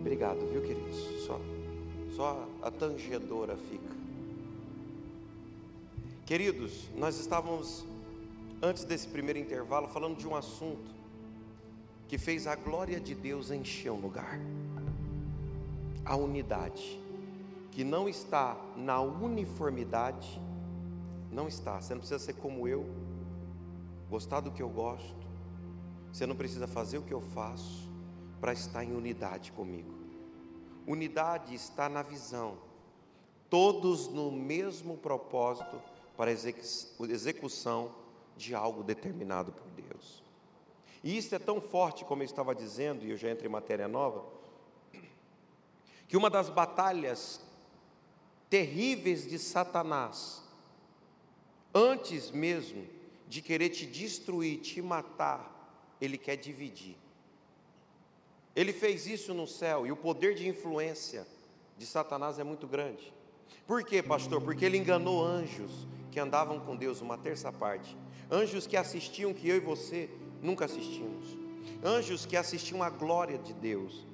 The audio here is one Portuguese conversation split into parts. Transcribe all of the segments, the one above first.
Obrigado, viu, queridos? Só, só a tangedora fica. Queridos, nós estávamos, antes desse primeiro intervalo, falando de um assunto que fez a glória de Deus encher um lugar a unidade, que não está na uniformidade, não está. Você não precisa ser como eu, gostar do que eu gosto, você não precisa fazer o que eu faço para estar em unidade comigo. Unidade está na visão, todos no mesmo propósito para execução de algo determinado por Deus. E isso é tão forte, como eu estava dizendo, e eu já entro em matéria nova, que uma das batalhas terríveis de Satanás, antes mesmo de querer te destruir, te matar, ele quer dividir. Ele fez isso no céu e o poder de influência de Satanás é muito grande. Por quê, pastor? Porque ele enganou anjos que andavam com Deus uma terça parte, anjos que assistiam que eu e você nunca assistimos, anjos que assistiam a glória de Deus,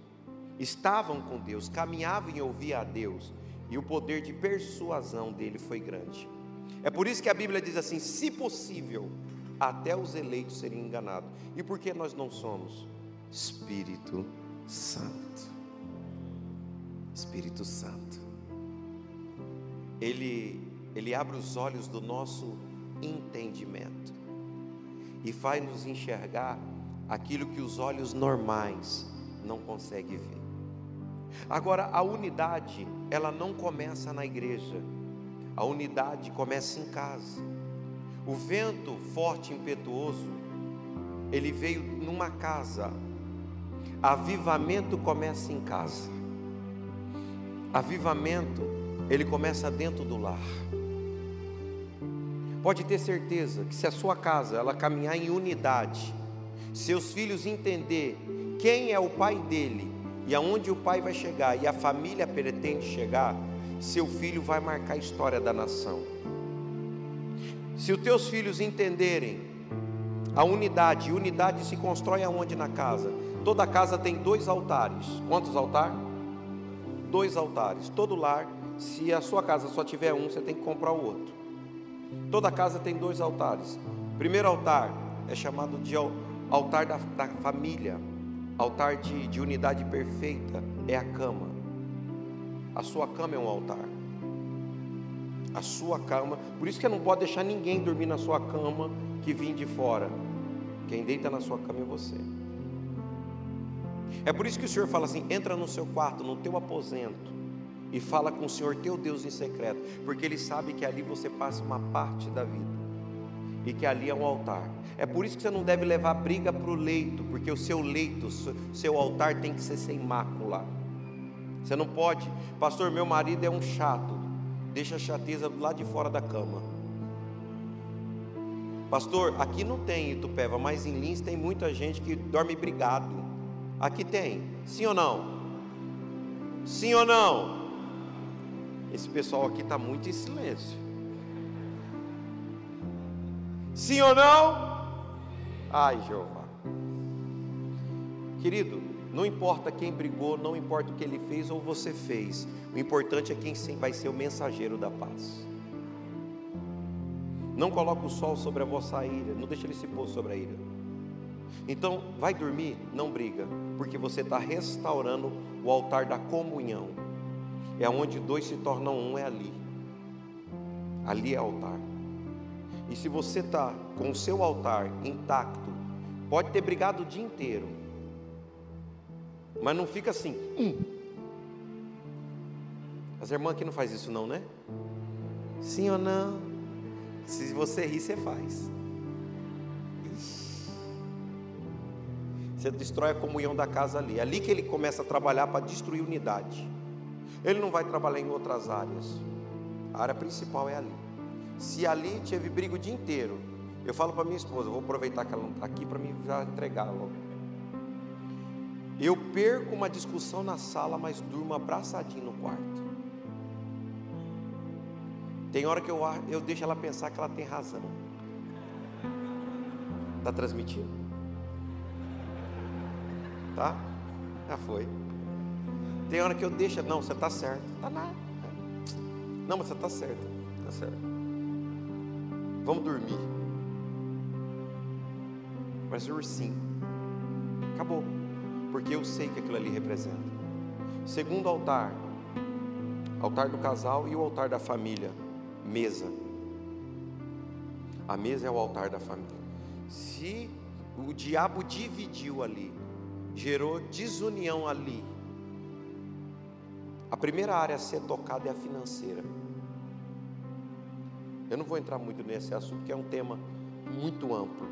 estavam com Deus, caminhavam e ouviam a Deus, e o poder de persuasão dele foi grande. É por isso que a Bíblia diz assim: se possível, até os eleitos serem enganados. E por que nós não somos? Espírito Santo. Espírito Santo. Ele, ele abre os olhos do nosso entendimento e faz nos enxergar aquilo que os olhos normais não conseguem ver. Agora, a unidade, ela não começa na igreja, a unidade começa em casa. O vento forte e impetuoso, ele veio numa casa. Avivamento começa em casa. Avivamento, ele começa dentro do lar. Pode ter certeza que se a sua casa ela caminhar em unidade, seus filhos entender quem é o pai dele e aonde o pai vai chegar e a família pretende chegar, seu filho vai marcar a história da nação. Se os teus filhos entenderem a unidade, unidade se constrói aonde na casa? Toda casa tem dois altares. Quantos altares? Dois altares. Todo lar, se a sua casa só tiver um, você tem que comprar o outro. Toda casa tem dois altares. primeiro altar é chamado de altar da, da família Altar de, de unidade perfeita é a cama. A sua cama é um altar. A sua cama, por isso que não pode deixar ninguém dormir na sua cama que vem de fora. Quem deita na sua cama é você. É por isso que o Senhor fala assim: entra no seu quarto, no teu aposento, e fala com o Senhor teu Deus em secreto, porque Ele sabe que ali você passa uma parte da vida e que ali é um altar. É por isso que você não deve levar briga para o leito, porque o seu leito, seu altar tem que ser sem mácula. Você não pode, pastor, meu marido é um chato, deixa a chateza lá de fora da cama. Pastor, aqui não tem Itupeva, mas em Lins tem muita gente que dorme brigado. Aqui tem, sim ou não? Sim ou não? Esse pessoal aqui está muito em silêncio. Sim ou não? Ai, Jeová. Querido, não importa quem brigou, não importa o que ele fez ou você fez, o importante é quem vai ser o mensageiro da paz. Não coloque o sol sobre a vossa ira, não deixe ele se pôr sobre a ira. Então, vai dormir, não briga, porque você está restaurando o altar da comunhão. É onde dois se tornam um, é ali. Ali é altar. E se você está com o seu altar intacto, pode ter brigado o dia inteiro, mas não fica assim. Hum. As irmãs aqui não faz isso não, né? Sim ou não? Se você rir, você faz. Você destrói a comunhão da casa ali. É ali que ele começa a trabalhar para destruir unidade. Ele não vai trabalhar em outras áreas. A área principal é ali. Se ali teve briga o dia inteiro, eu falo para minha esposa, vou aproveitar que ela não está aqui para me entregar logo. Eu perco uma discussão na sala, mas durmo abraçadinho no quarto. Tem hora que eu, eu deixo ela pensar que ela tem razão. Está transmitindo? Tá? Já foi. Tem hora que eu deixo, não, você está certo. Está nada. Não, mas você está certo. Está certo. Vamos dormir. Parece um ursinho. Acabou. Porque eu sei que aquilo ali representa. Segundo altar, altar do casal e o altar da família, mesa. A mesa é o altar da família. Se o diabo dividiu ali, gerou desunião ali, a primeira área a ser tocada é a financeira. Eu não vou entrar muito nesse assunto, que é um tema muito amplo,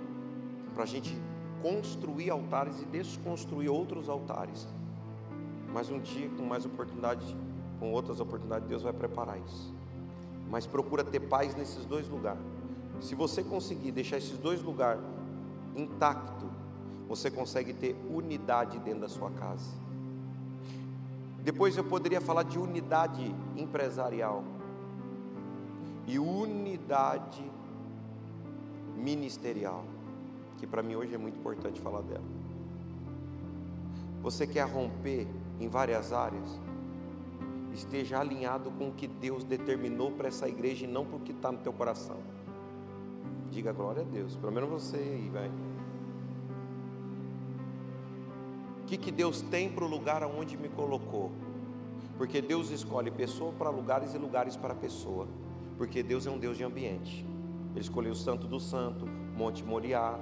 para a gente construir altares e desconstruir outros altares. Mas um dia, com mais oportunidade, com outras oportunidades, Deus vai preparar isso. Mas procura ter paz nesses dois lugares. Se você conseguir deixar esses dois lugares intacto, você consegue ter unidade dentro da sua casa. Depois eu poderia falar de unidade empresarial e unidade ministerial, que para mim hoje é muito importante falar dela. Você quer romper em várias áreas? Esteja alinhado com o que Deus determinou para essa igreja e não para o que está no teu coração. Diga glória a Deus, pelo menos você aí, vai. O que, que Deus tem para o lugar aonde me colocou? Porque Deus escolhe pessoa para lugares e lugares para pessoa. Porque Deus é um Deus de ambiente. Ele escolheu o Santo do Santo, Monte Moriá.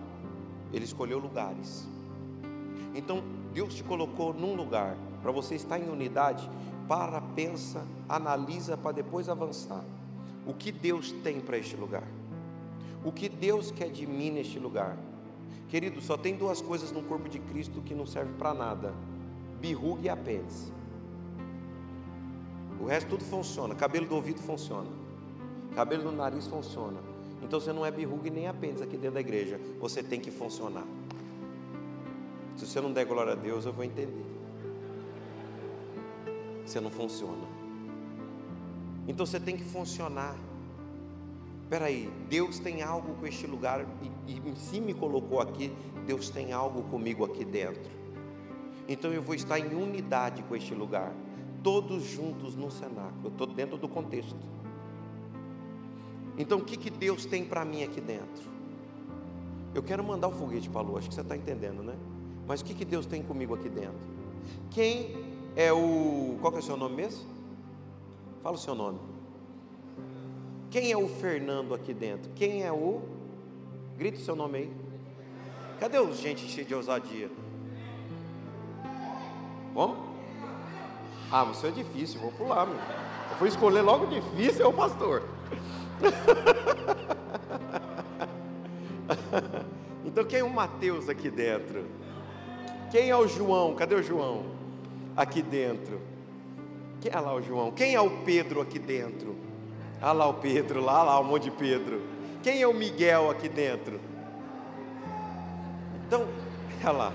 Ele escolheu lugares. Então, Deus te colocou num lugar para você estar em unidade. Para, pensa, analisa para depois avançar. O que Deus tem para este lugar? O que Deus quer de mim neste lugar? Querido, só tem duas coisas no corpo de Cristo que não serve para nada: birruga e apêndice. O resto tudo funciona. Cabelo do ouvido funciona. Cabelo do nariz funciona. Então você não é birruga e nem apêndice aqui dentro da igreja. Você tem que funcionar. Se você não der glória a Deus, eu vou entender. Você não funciona. Então você tem que funcionar espera aí, Deus tem algo com este lugar e, e se me colocou aqui, Deus tem algo comigo aqui dentro. Então eu vou estar em unidade com este lugar, todos juntos no cenáculo, eu estou dentro do contexto. Então o que, que Deus tem para mim aqui dentro? Eu quero mandar o foguete para a lua, acho que você está entendendo, né? Mas o que, que Deus tem comigo aqui dentro? Quem é o. Qual que é o seu nome mesmo? Fala o seu nome. Quem é o Fernando aqui dentro? Quem é o. Grita o seu nome aí. Cadê os gente cheia de ousadia? Vamos? Ah, você é difícil, vou pular, meu. Eu fui escolher logo difícil, é o pastor. então quem é o Mateus aqui dentro? Quem é o João? Cadê o João? Aqui dentro. Quem é lá o João? Quem é o Pedro aqui dentro? Ah lá o Pedro, lá, lá o monte de Pedro. Quem é o Miguel aqui dentro? Então, olha lá.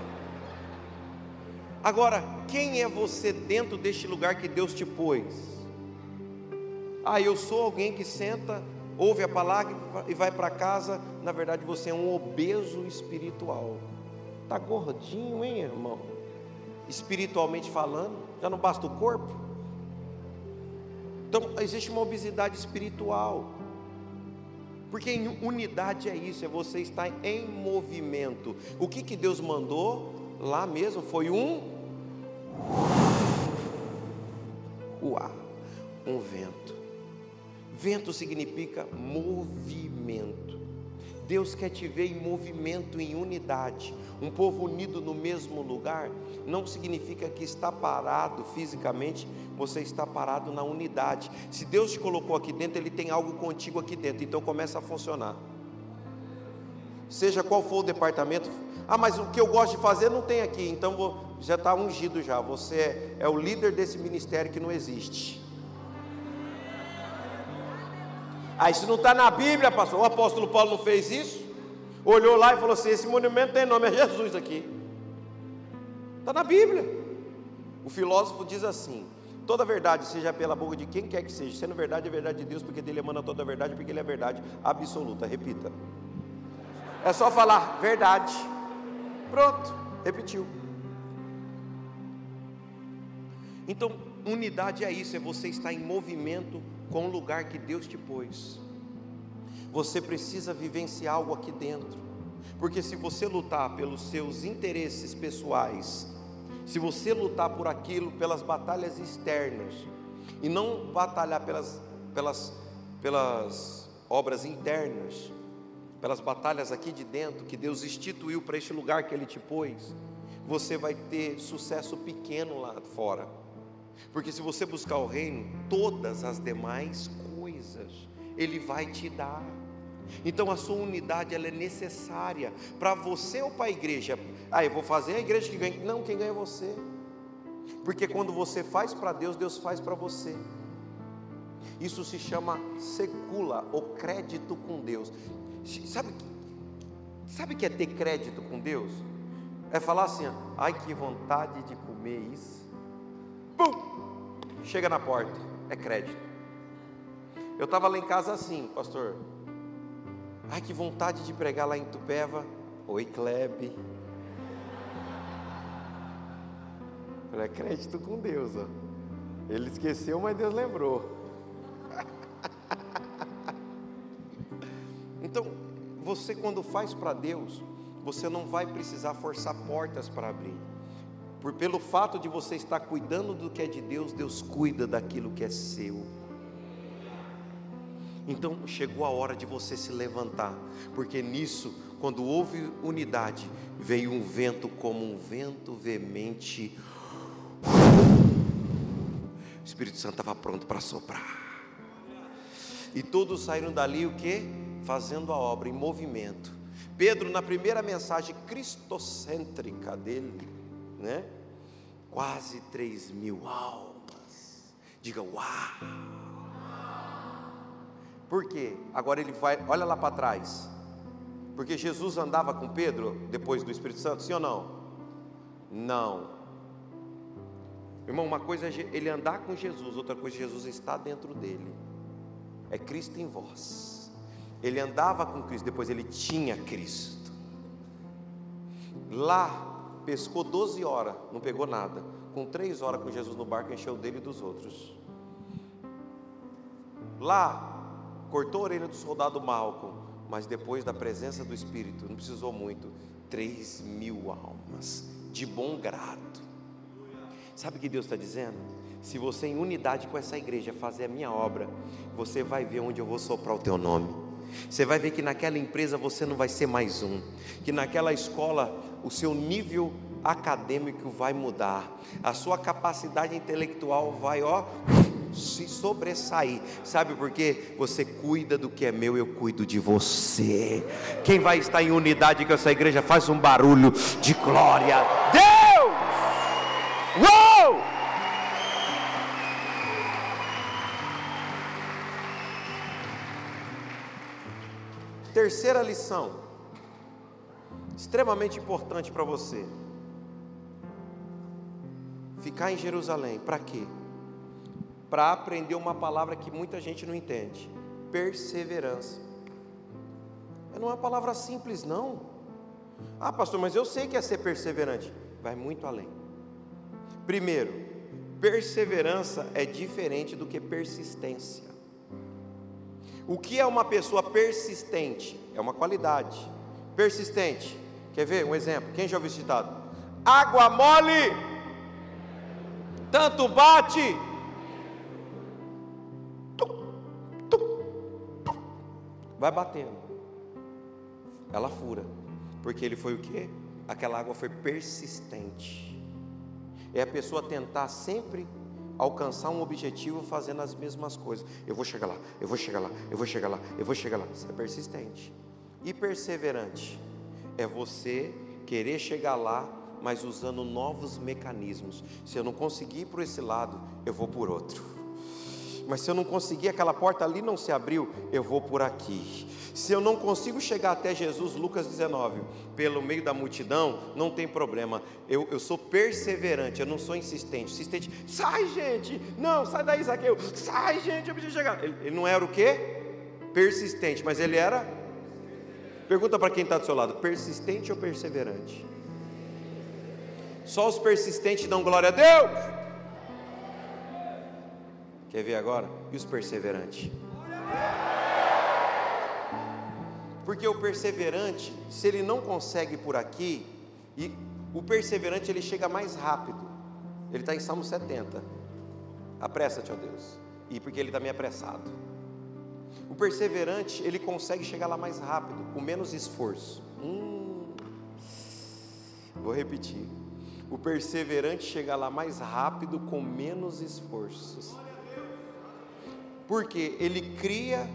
Agora, quem é você dentro deste lugar que Deus te pôs? Ah, eu sou alguém que senta, ouve a palavra e vai para casa. Na verdade, você é um obeso espiritual. Tá gordinho, hein, irmão? Espiritualmente falando, já não basta o corpo? Então, existe uma obesidade espiritual. Porque em unidade é isso, é você estar em movimento. O que, que Deus mandou lá mesmo foi um uá, um vento. Vento significa movimento. Deus quer te ver em movimento, em unidade. Um povo unido no mesmo lugar não significa que está parado fisicamente, você está parado na unidade. Se Deus te colocou aqui dentro, Ele tem algo contigo aqui dentro, então começa a funcionar. Seja qual for o departamento, ah, mas o que eu gosto de fazer não tem aqui, então vou, já está ungido já. Você é, é o líder desse ministério que não existe. Aí se não está na Bíblia, pastor, o apóstolo Paulo não fez isso? Olhou lá e falou assim: esse monumento tem nome, é Jesus aqui. Está na Bíblia. O filósofo diz assim: toda verdade, seja pela boca de quem quer que seja, sendo verdade, é verdade de Deus, porque dele emana toda a verdade, porque ele é verdade absoluta. Repita. É só falar verdade. Pronto, repetiu. Então, unidade é isso, é você estar em movimento com o lugar que Deus te pôs. Você precisa vivenciar algo aqui dentro. Porque se você lutar pelos seus interesses pessoais, se você lutar por aquilo, pelas batalhas externas, e não batalhar pelas, pelas, pelas obras internas, pelas batalhas aqui de dentro, que Deus instituiu para este lugar que Ele te pôs, você vai ter sucesso pequeno lá fora. Porque se você buscar o reino, todas as demais coisas Ele vai te dar. Então a sua unidade ela é necessária para você ou para a igreja. Ah, eu vou fazer a igreja que ganha. Não, quem ganha é você. Porque quando você faz para Deus, Deus faz para você. Isso se chama secula ou crédito com Deus. Sabe, sabe que é ter crédito com Deus? É falar assim, ai que vontade de comer isso. Pum! Chega na porta, é crédito. Eu estava lá em casa assim, pastor. Ai que vontade de pregar lá em Tupéva. Oi, Klebe. É crédito com Deus, ó. Ele esqueceu, mas Deus lembrou. Então, você quando faz para Deus, você não vai precisar forçar portas para abrir. Por pelo fato de você estar cuidando do que é de Deus, Deus cuida daquilo que é seu. Então chegou a hora de você se levantar, porque nisso, quando houve unidade, veio um vento como um vento veemente. O Espírito Santo estava pronto para soprar. E todos saíram dali o que? Fazendo a obra em movimento. Pedro, na primeira mensagem cristocêntrica dele, né? Quase 3 mil almas. Diga, uau! Por quê? Agora ele vai, olha lá para trás. Porque Jesus andava com Pedro depois do Espírito Santo, sim ou não? Não. Irmão, uma coisa é ele andar com Jesus, outra coisa é Jesus está dentro dele. É Cristo em vós. Ele andava com Cristo, depois ele tinha Cristo. Lá, pescou 12 horas, não pegou nada. Com três horas com Jesus no barco, encheu dele e dos outros. Lá, cortou a orelha do soldado Malcolm, mas depois da presença do Espírito, não precisou muito, três mil almas, de bom grado. Sabe o que Deus está dizendo? Se você em unidade com essa igreja fazer a minha obra, você vai ver onde eu vou soprar o teu nome. Você vai ver que naquela empresa você não vai ser mais um, que naquela escola o seu nível acadêmico vai mudar, a sua capacidade intelectual vai, ó, se sobressair. Sabe por quê? Você cuida do que é meu, eu cuido de você. Quem vai estar em unidade com essa igreja faz um barulho de glória. Deus! Uou! Terceira lição, extremamente importante para você. Ficar em Jerusalém, para quê? para aprender uma palavra que muita gente não entende: perseverança. Não é uma palavra simples, não. Ah, pastor, mas eu sei que é ser perseverante. Vai muito além. Primeiro, perseverança é diferente do que persistência. O que é uma pessoa persistente? É uma qualidade. Persistente. Quer ver um exemplo? Quem já ouviu citado? Água mole, tanto bate vai batendo. Ela fura. Porque ele foi o quê? Aquela água foi persistente. É a pessoa tentar sempre alcançar um objetivo fazendo as mesmas coisas. Eu vou chegar lá, eu vou chegar lá, eu vou chegar lá, eu vou chegar lá. Isso é persistente. E perseverante é você querer chegar lá, mas usando novos mecanismos. Se eu não conseguir ir por esse lado, eu vou por outro mas se eu não conseguir, aquela porta ali não se abriu, eu vou por aqui. Se eu não consigo chegar até Jesus, Lucas 19, pelo meio da multidão, não tem problema. Eu, eu sou perseverante, eu não sou insistente. Insistente, sai gente, não, sai daí, Zaqueu, sai gente, eu preciso chegar. Ele, ele não era o quê? Persistente, mas ele era. Pergunta para quem está do seu lado: persistente ou perseverante? Só os persistentes dão glória a Deus. Quer ver agora? E os perseverantes? Porque o perseverante, se ele não consegue por aqui, e o perseverante ele chega mais rápido. Ele está em Salmo 70. Apressa-te, ó Deus. E porque ele está meio apressado. O perseverante, ele consegue chegar lá mais rápido, com menos esforço. Hum, vou repetir. O perseverante chega lá mais rápido, com menos esforços. Porque ele cria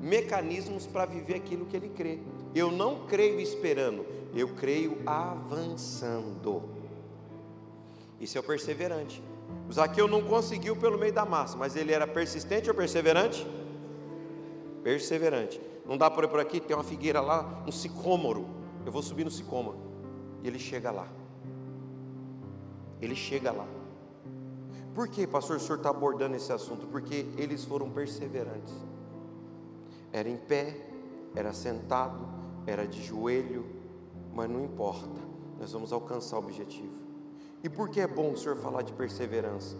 mecanismos para viver aquilo que ele crê. Eu não creio esperando, eu creio avançando. Isso é o perseverante. Zaqueu não conseguiu pelo meio da massa, mas ele era persistente ou perseverante? Perseverante. Não dá por por aqui, tem uma figueira lá, um sicômoro. Eu vou subir no sicômoro. E ele chega lá. Ele chega lá. Por que, pastor, o senhor está abordando esse assunto? Porque eles foram perseverantes era em pé, era sentado, era de joelho, mas não importa, nós vamos alcançar o objetivo. E por que é bom o Senhor falar de perseverança?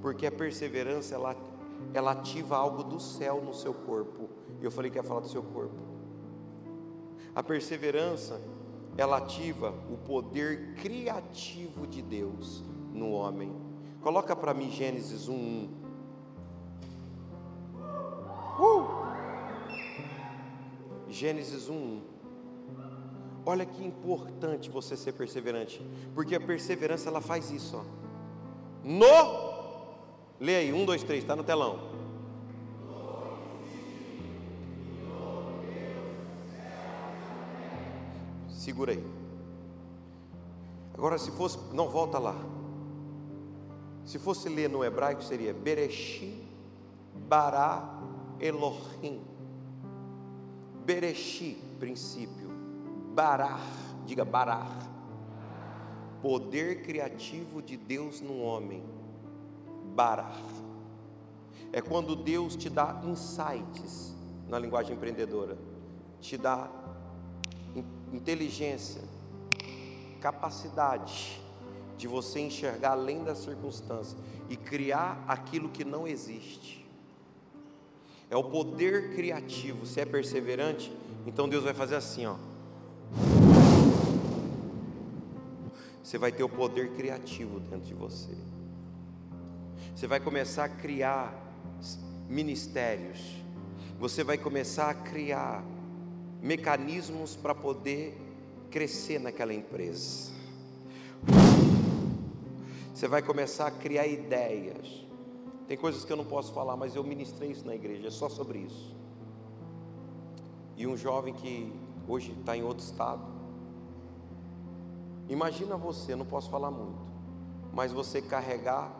Porque a perseverança ela, ela ativa algo do céu no seu corpo. Eu falei que ia falar do seu corpo. A perseverança ela ativa o poder criativo de Deus no homem. Coloca para mim Gênesis 1:1. Uh! Gênesis 1. Olha que importante você ser perseverante, porque a perseverança ela faz isso, ó. No Lê aí, 1, 2, 3, está no telão. Segura aí. Agora, se fosse, não volta lá. Se fosse ler no hebraico, seria Bereshi Bara Elohim. Bereshi, princípio. Barar, diga barar. Poder criativo de Deus no homem. Barar. É quando Deus te dá insights na linguagem empreendedora, te dá inteligência, capacidade de você enxergar além das circunstâncias e criar aquilo que não existe é o poder criativo. Se é perseverante, então Deus vai fazer assim, ó. Você vai ter o poder criativo dentro de você. Você vai começar a criar ministérios. Você vai começar a criar mecanismos para poder crescer naquela empresa. Você vai começar a criar ideias. Tem coisas que eu não posso falar, mas eu ministrei isso na igreja, é só sobre isso. E um jovem que hoje está em outro estado. Imagina você, não posso falar muito, mas você carregar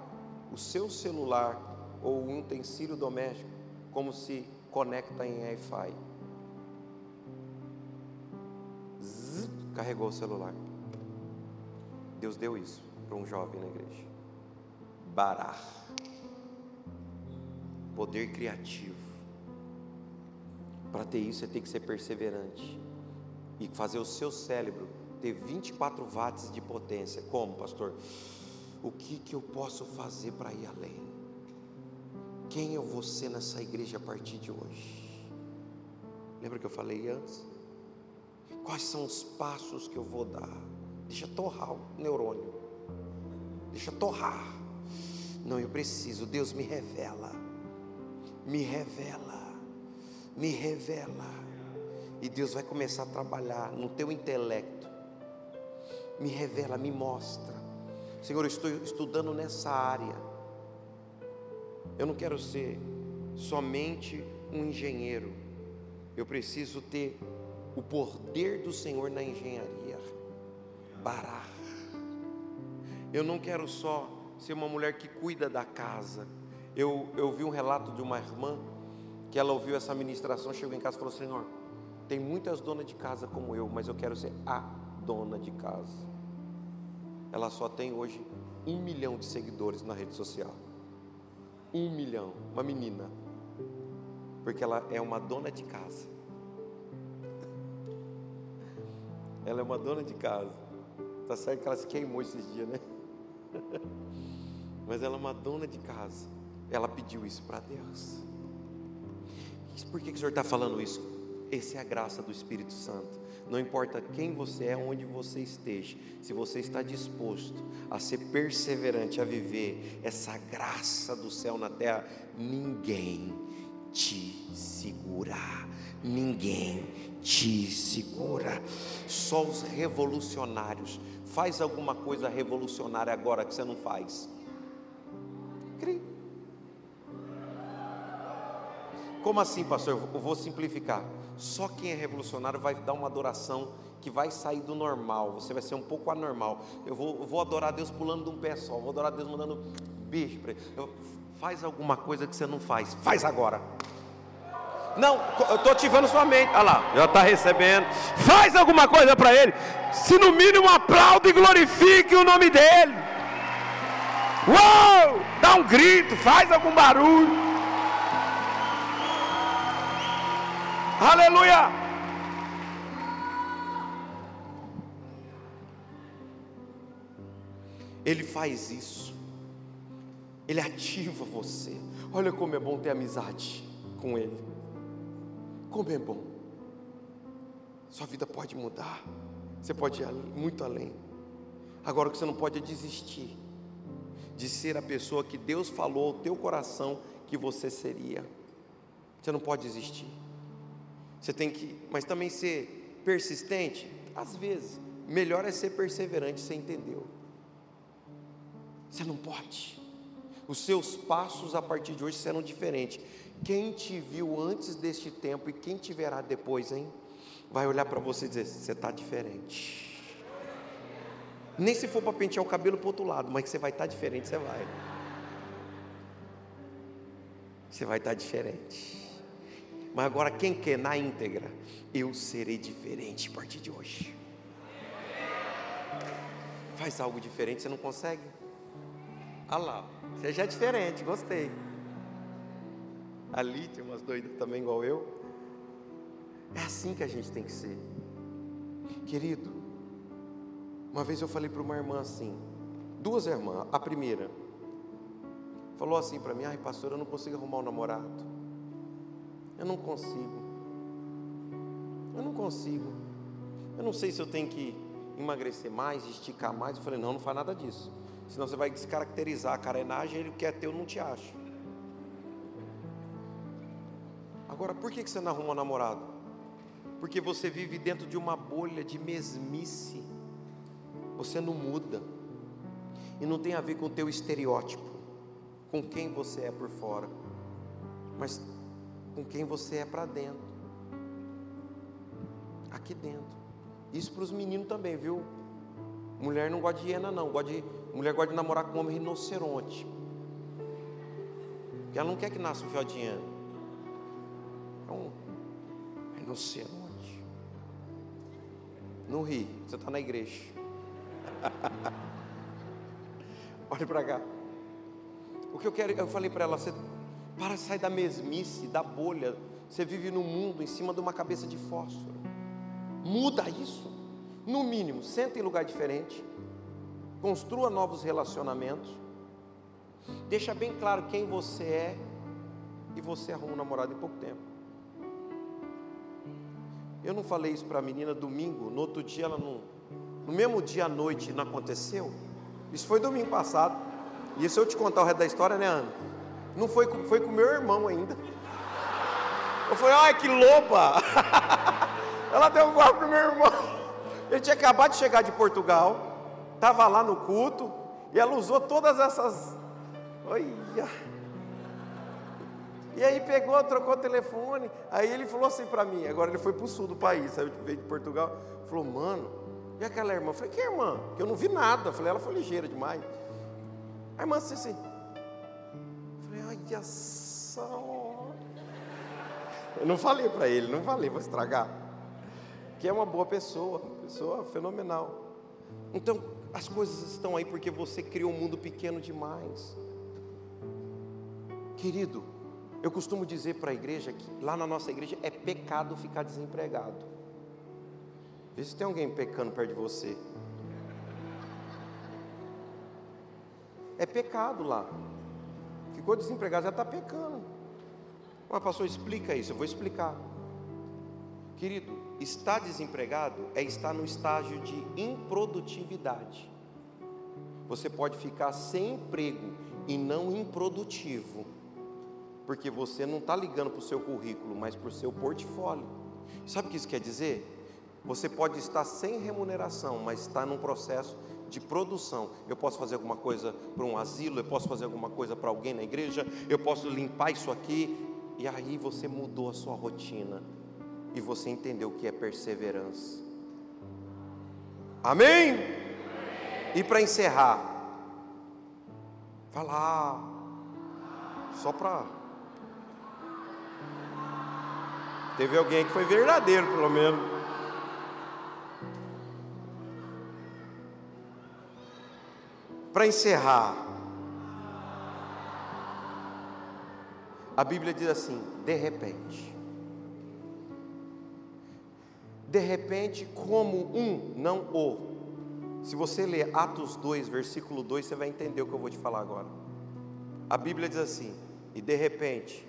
o seu celular ou um utensílio doméstico como se conecta em Wi-Fi. Carregou o celular. Deus deu isso para um jovem na igreja. Barar poder criativo. Para ter isso, você tem que ser perseverante e fazer o seu cérebro ter 24 watts de potência. Como, pastor? O que, que eu posso fazer para ir além? Quem eu vou ser nessa igreja a partir de hoje? Lembra que eu falei antes? Quais são os passos que eu vou dar? Deixa torrar o neurônio. Deixa torrar. Não, eu preciso, Deus me revela me revela, me revela. E Deus vai começar a trabalhar no teu intelecto. Me revela, me mostra. Senhor, eu estou estudando nessa área. Eu não quero ser somente um engenheiro. Eu preciso ter o poder do Senhor na engenharia. Barar. Eu não quero só ser uma mulher que cuida da casa eu, eu vi um relato de uma irmã que ela ouviu essa ministração, chegou em casa e falou: Senhor, tem muitas donas de casa como eu, mas eu quero ser a dona de casa. Ela só tem hoje um milhão de seguidores na rede social. Um milhão, uma menina. Porque ela é uma dona de casa. Ela é uma dona de casa. Tá certo que ela se queimou esses dias, né? Mas ela é uma dona de casa Ela pediu isso para Deus. Por que, que o Senhor está falando isso? Essa é a graça do Espírito Santo. Não importa quem você é, onde você esteja, se você está disposto a ser perseverante, a viver essa graça do céu na terra, ninguém te segura. Ninguém te segura. Só os revolucionários. Faz alguma coisa revolucionária agora que você não faz. Crie. Como assim, pastor? Eu vou simplificar. Só quem é revolucionário vai dar uma adoração que vai sair do normal. Você vai ser um pouco anormal. Eu vou, eu vou adorar Deus pulando de um pé só. vou adorar Deus mandando Eu, faz alguma coisa que você não faz. Faz agora. Não, eu estou ativando sua mente. Olha lá, já está recebendo. Faz alguma coisa para ele. Se no mínimo aplaude e glorifique o nome dele. Uou! Dá um grito, faz algum barulho. Aleluia! Ele faz isso, ele ativa você. Olha como é bom ter amizade com Ele, como é bom. Sua vida pode mudar, você pode ir muito além. Agora o que você não pode é desistir de ser a pessoa que Deus falou ao teu coração que você seria. Você não pode desistir. Você tem que, mas também ser persistente, às vezes. Melhor é ser perseverante, você entendeu? Você não pode. Os seus passos a partir de hoje serão diferentes. Quem te viu antes deste tempo e quem te verá depois, hein? Vai olhar para você e dizer: você está diferente. Nem se for para pentear o cabelo para o outro lado, mas que você vai estar tá diferente, você vai. Você vai estar tá diferente. Mas agora, quem quer na íntegra, eu serei diferente a partir de hoje. Faz algo diferente, você não consegue? Ah lá, seja diferente, gostei. Ali tem umas doidas também igual eu. É assim que a gente tem que ser. Querido, uma vez eu falei para uma irmã assim, duas irmãs, a primeira falou assim para mim: "Ai, pastor, eu não consigo arrumar um namorado". Eu não consigo. Eu não consigo. Eu não sei se eu tenho que emagrecer mais, esticar mais. Eu falei, não, não faz nada disso. Senão você vai descaracterizar a carenagem, ele quer ter, eu não te acho. Agora, por que você não arruma um namorado? Porque você vive dentro de uma bolha de mesmice. Você não muda. E não tem a ver com o teu estereótipo, com quem você é por fora. Mas com quem você é para dentro. Aqui dentro. Isso para os meninos também, viu? Mulher não gosta de hiena, não. Gosta de, mulher gosta de namorar com homem rinoceronte. Porque ela não quer que nasça um hiena. É um rinoceronte. Não ri, você está na igreja. Olha para cá. O que eu quero, eu falei para ela, você para sair da mesmice, da bolha. Você vive no mundo em cima de uma cabeça de fósforo. Muda isso. No mínimo, senta em lugar diferente. Construa novos relacionamentos. Deixa bem claro quem você é. E você arruma um namorado em pouco tempo. Eu não falei isso para a menina domingo. No outro dia ela não. No mesmo dia à noite não aconteceu. Isso foi domingo passado. E se eu te contar o resto da história, né, Ana? Não foi, foi com meu irmão ainda. Eu falei, ai que loba! Ela deu um guarda pro meu irmão. Ele tinha acabado de chegar de Portugal, estava lá no culto, e ela usou todas essas. Olha! E aí pegou, trocou o telefone. Aí ele falou assim para mim, agora ele foi para o sul do país, veio de Portugal. Falou, mano, e aquela irmã? Eu falei, que irmã? Que eu não vi nada. Eu falei, ela foi ligeira demais. A irmã disse assim, judiação. Eu não falei para ele, não falei, vou estragar. Que é uma boa pessoa, pessoa fenomenal. Então, as coisas estão aí porque você criou um mundo pequeno demais. Querido, eu costumo dizer para a igreja que lá na nossa igreja é pecado ficar desempregado. Vê se tem alguém pecando perto de você. É pecado lá Ficou desempregado, já está pecando. Mas pastor, explica isso, eu vou explicar. Querido, estar desempregado é estar no estágio de improdutividade. Você pode ficar sem emprego e não improdutivo, porque você não está ligando para o seu currículo, mas para o seu portfólio. Sabe o que isso quer dizer? Você pode estar sem remuneração, mas está num processo de produção. Eu posso fazer alguma coisa para um asilo, eu posso fazer alguma coisa para alguém na igreja, eu posso limpar isso aqui. E aí você mudou a sua rotina e você entendeu o que é perseverança. Amém? Amém. E para encerrar, falar só para Teve alguém que foi verdadeiro, pelo menos. Para encerrar, a Bíblia diz assim: de repente. De repente, como um, não o. Se você ler Atos 2, versículo 2, você vai entender o que eu vou te falar agora. A Bíblia diz assim: e de repente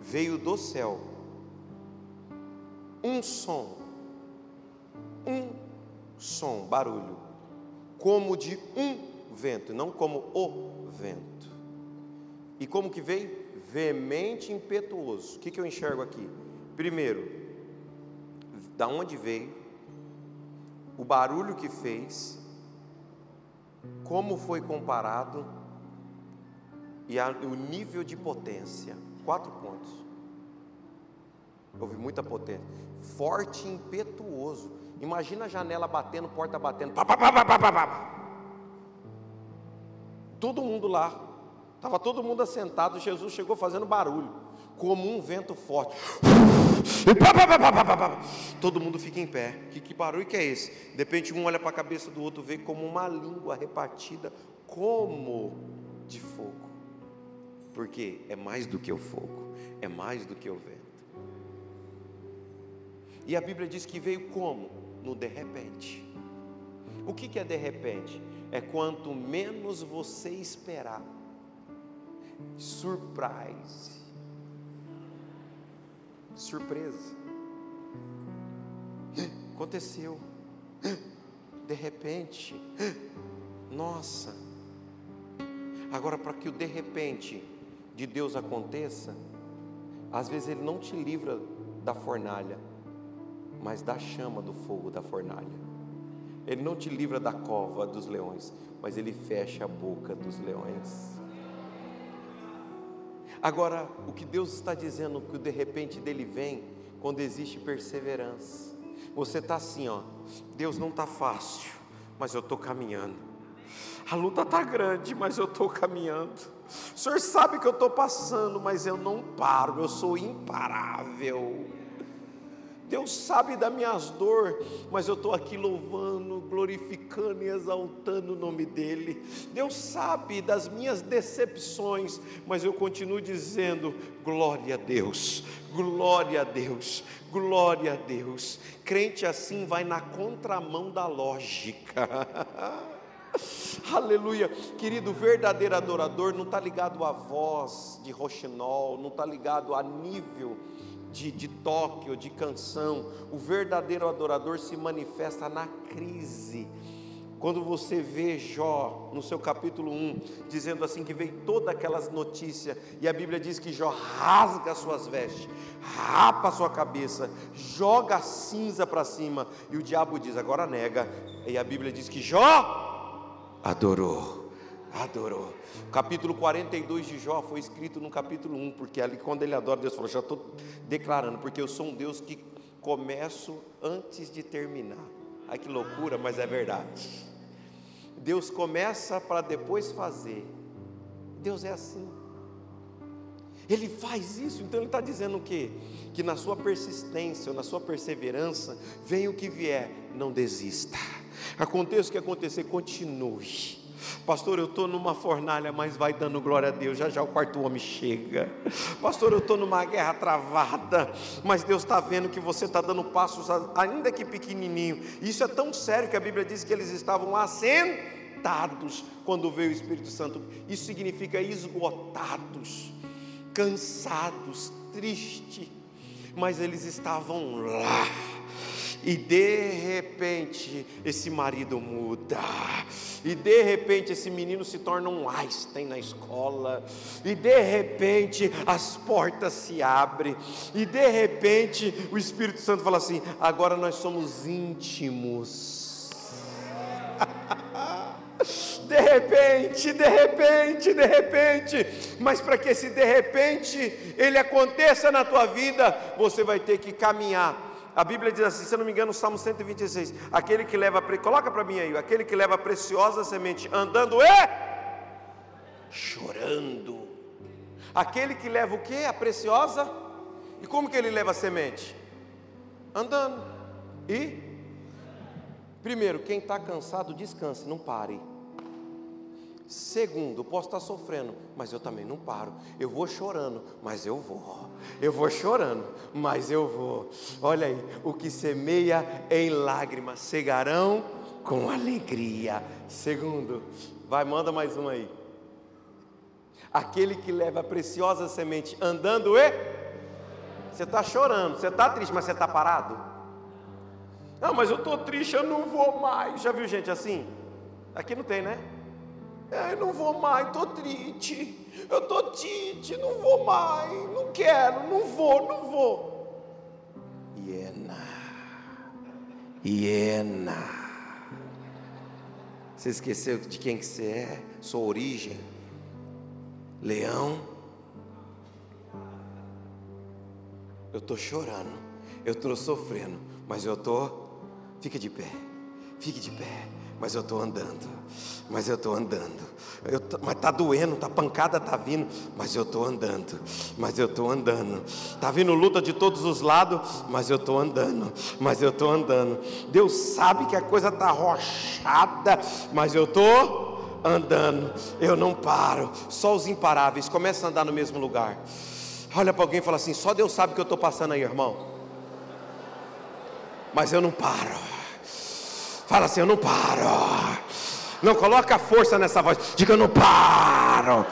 veio do céu um som, um som, barulho, como de um vento, não como o vento. E como que veio? Veemente, impetuoso. O que, que eu enxergo aqui? Primeiro, da onde veio, o barulho que fez, como foi comparado e a, o nível de potência. Quatro pontos. Houve muita potência. Forte e impetuoso. Imagina a janela batendo, porta batendo. Pá, pá, pá. Todo mundo lá. Estava todo mundo assentado. Jesus chegou fazendo barulho, como um vento forte. Todo mundo fica em pé. Que, que barulho que é esse? De repente um olha para a cabeça do outro, vê como uma língua repartida, como de fogo. Porque é mais do que o fogo, é mais do que o vento. E a Bíblia diz que veio como? No de repente. O que, que é de repente? é quanto menos você esperar. Surprise. Surpresa. Aconteceu. De repente. Nossa. Agora, para que o de repente de Deus aconteça, às vezes Ele não te livra da fornalha, mas da chama do fogo da fornalha. Ele não te livra da cova dos leões, mas ele fecha a boca dos leões. Agora, o que Deus está dizendo que de repente dele vem quando existe perseverança. Você está assim, ó. Deus não está fácil, mas eu estou caminhando. A luta está grande, mas eu estou caminhando. O Senhor sabe que eu estou passando, mas eu não paro, eu sou imparável. Deus sabe das minhas dores, mas eu estou aqui louvando, glorificando e exaltando o nome dEle. Deus sabe das minhas decepções, mas eu continuo dizendo: glória a Deus, glória a Deus, glória a Deus. Crente assim vai na contramão da lógica. Aleluia, querido, verdadeiro adorador não está ligado à voz de roxinol, não está ligado a nível de, de toque ou de canção. O verdadeiro adorador se manifesta na crise. Quando você vê Jó no seu capítulo 1, dizendo assim que veio todas aquelas notícias, e a Bíblia diz que Jó rasga suas vestes, rapa sua cabeça, joga a cinza para cima, e o diabo diz: agora nega, e a Bíblia diz que Jó adorou, adorou. Capítulo 42 de Jó foi escrito no capítulo 1, porque ali quando ele adora Deus, falou: já estou declarando, porque eu sou um Deus que começo antes de terminar. Ai que loucura, mas é verdade. Deus começa para depois fazer. Deus é assim. Ele faz isso, então ele está dizendo o quê? Que na sua persistência, na sua perseverança, venha o que vier, não desista. Aconteça o que acontecer, continue Pastor, eu estou numa fornalha, mas vai dando glória a Deus. Já já o quarto homem chega. Pastor, eu estou numa guerra travada, mas Deus está vendo que você está dando passos, ainda que pequenininho. Isso é tão sério que a Bíblia diz que eles estavam lá sentados arrebentados quando veio o Espírito Santo. Isso significa esgotados, cansados, tristes. Mas eles estavam lá e de repente esse marido muda. E de repente esse menino se torna um Einstein na escola. E de repente as portas se abrem. E de repente o Espírito Santo fala assim: agora nós somos íntimos. de repente, de repente, de repente, mas para que esse de repente ele aconteça na tua vida, você vai ter que caminhar a Bíblia diz assim, se eu não me engano, no Salmo 126, aquele que leva, coloca para mim aí, aquele que leva a preciosa semente andando e chorando. Aquele que leva o que? A preciosa? E como que ele leva a semente? Andando. E primeiro, quem está cansado, descanse, não pare. Segundo, posso estar sofrendo, mas eu também não paro. Eu vou chorando, mas eu vou. Eu vou chorando, mas eu vou. Olha aí, o que semeia em lágrimas, cegarão com alegria. Segundo, vai, manda mais um aí. Aquele que leva a preciosa semente andando e. Você está chorando, você está triste, mas você está parado? Não, mas eu estou triste, eu não vou mais. Já viu gente assim? Aqui não tem, né? Eu não vou mais, estou triste. Eu estou triste, não vou mais. Não quero, não vou, não vou. Hiena. Hiena. Você esqueceu de quem que você é? Sua origem? Leão. Eu estou chorando. Eu estou sofrendo. Mas eu estou. Fica de pé. Fique de pé mas eu estou andando, mas eu estou andando, eu tô, mas está doendo, tá pancada está vindo, mas eu estou andando, mas eu estou andando, está vindo luta de todos os lados, mas eu estou andando, mas eu estou andando. Deus sabe que a coisa está rochada, mas eu estou andando, eu não paro. Só os imparáveis começam a andar no mesmo lugar. Olha para alguém e fala assim: só Deus sabe que eu estou passando aí, irmão. Mas eu não paro. Fala assim: Eu não paro. Não coloca força nessa voz. Diga: Eu não paro.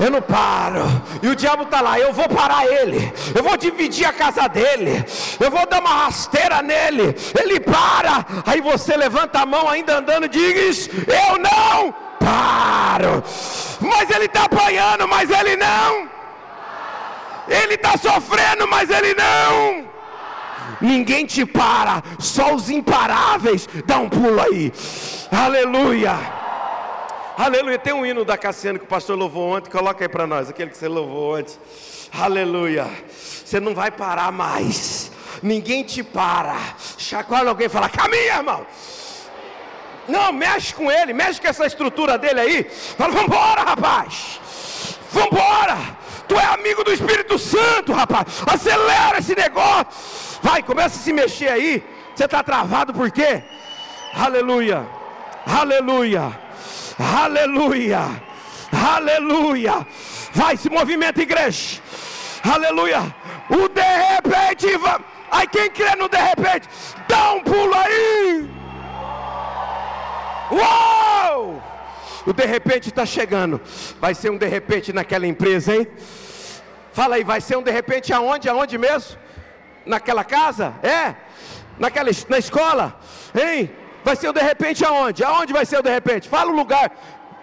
Eu não paro. E o diabo está lá. Eu vou parar ele. Eu vou dividir a casa dele. Eu vou dar uma rasteira nele. Ele para. Aí você levanta a mão ainda andando e diz: Eu não paro. Mas ele está apanhando, mas ele não. Ele está sofrendo, mas ele não ninguém te para, só os imparáveis. Dá um pulo aí, aleluia. Aleluia. Tem um hino da Cassiano que o pastor louvou ontem. Coloca aí para nós, aquele que você louvou ontem. Aleluia. Você não vai parar mais. Ninguém te para. Chacoalha alguém e fala: caminha, irmão. Não, mexe com ele, mexe com essa estrutura dele aí. Fala, vambora, rapaz. Vambora. Tu é amigo do Espírito Santo, rapaz. Acelera esse negócio. Vai, começa a se mexer aí. Você está travado por quê? Aleluia, aleluia, aleluia, aleluia. Vai, se movimenta, igreja. Aleluia. O de repente, vai. Aí quem crê no de repente, dá um pulo aí. Uou! O de repente está chegando. Vai ser um de repente naquela empresa, hein? Fala aí, vai ser um de repente aonde? Aonde mesmo? Naquela casa? É? Naquela, na escola? Hein? Vai ser o de repente aonde? Aonde vai ser o de repente? Fala o lugar.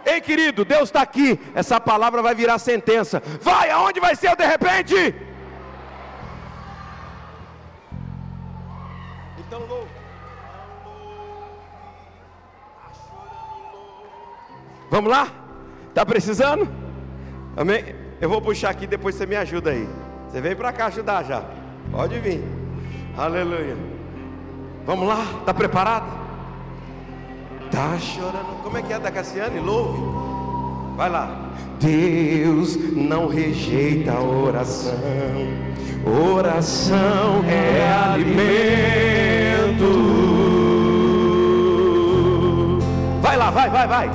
Ei, querido, Deus está aqui. Essa palavra vai virar sentença. Vai, aonde vai ser o de repente? Então, Vamos lá? Tá precisando? Amém? Eu vou puxar aqui, depois você me ajuda aí. Você vem para cá ajudar já. Pode vir. Aleluia. Vamos lá? Está preparado? Tá chorando. Como é que é da Cassiane? Louve. Vai lá. Deus não rejeita oração. Oração é alimento. Vai lá, vai, vai, vai.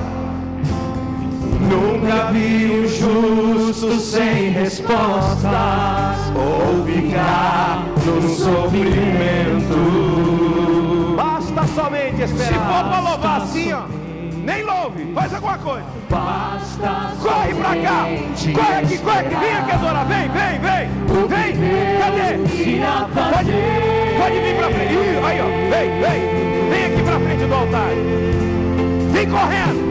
Nunca vi um justo sem resposta ou ficar no sofrimento. Basta somente esperar. Se for para louvar assim, ó. Nem louve, faz alguma coisa. Corre pra cá. Corre aqui, corre aqui. Vem aqui, Dora. Vem, vem, vem. Vem. Cadê? Pode, pode vir pra frente. Aí, ó. Vem, vem. Vem aqui pra frente do altar. Vem correndo.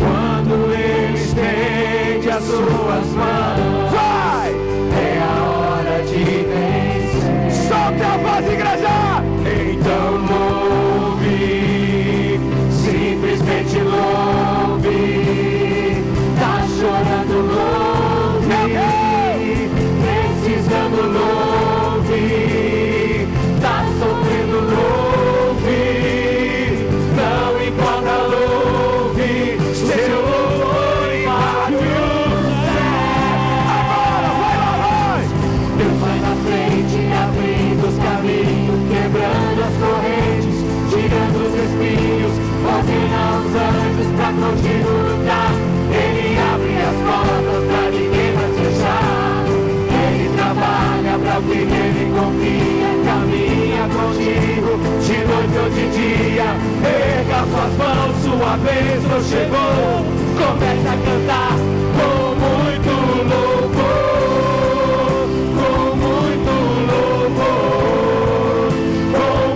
Quando ele estende as suas mãos, Solta a voz, igreja. Suas mãos, sua bênção chegou. Comece a cantar com muito louvor.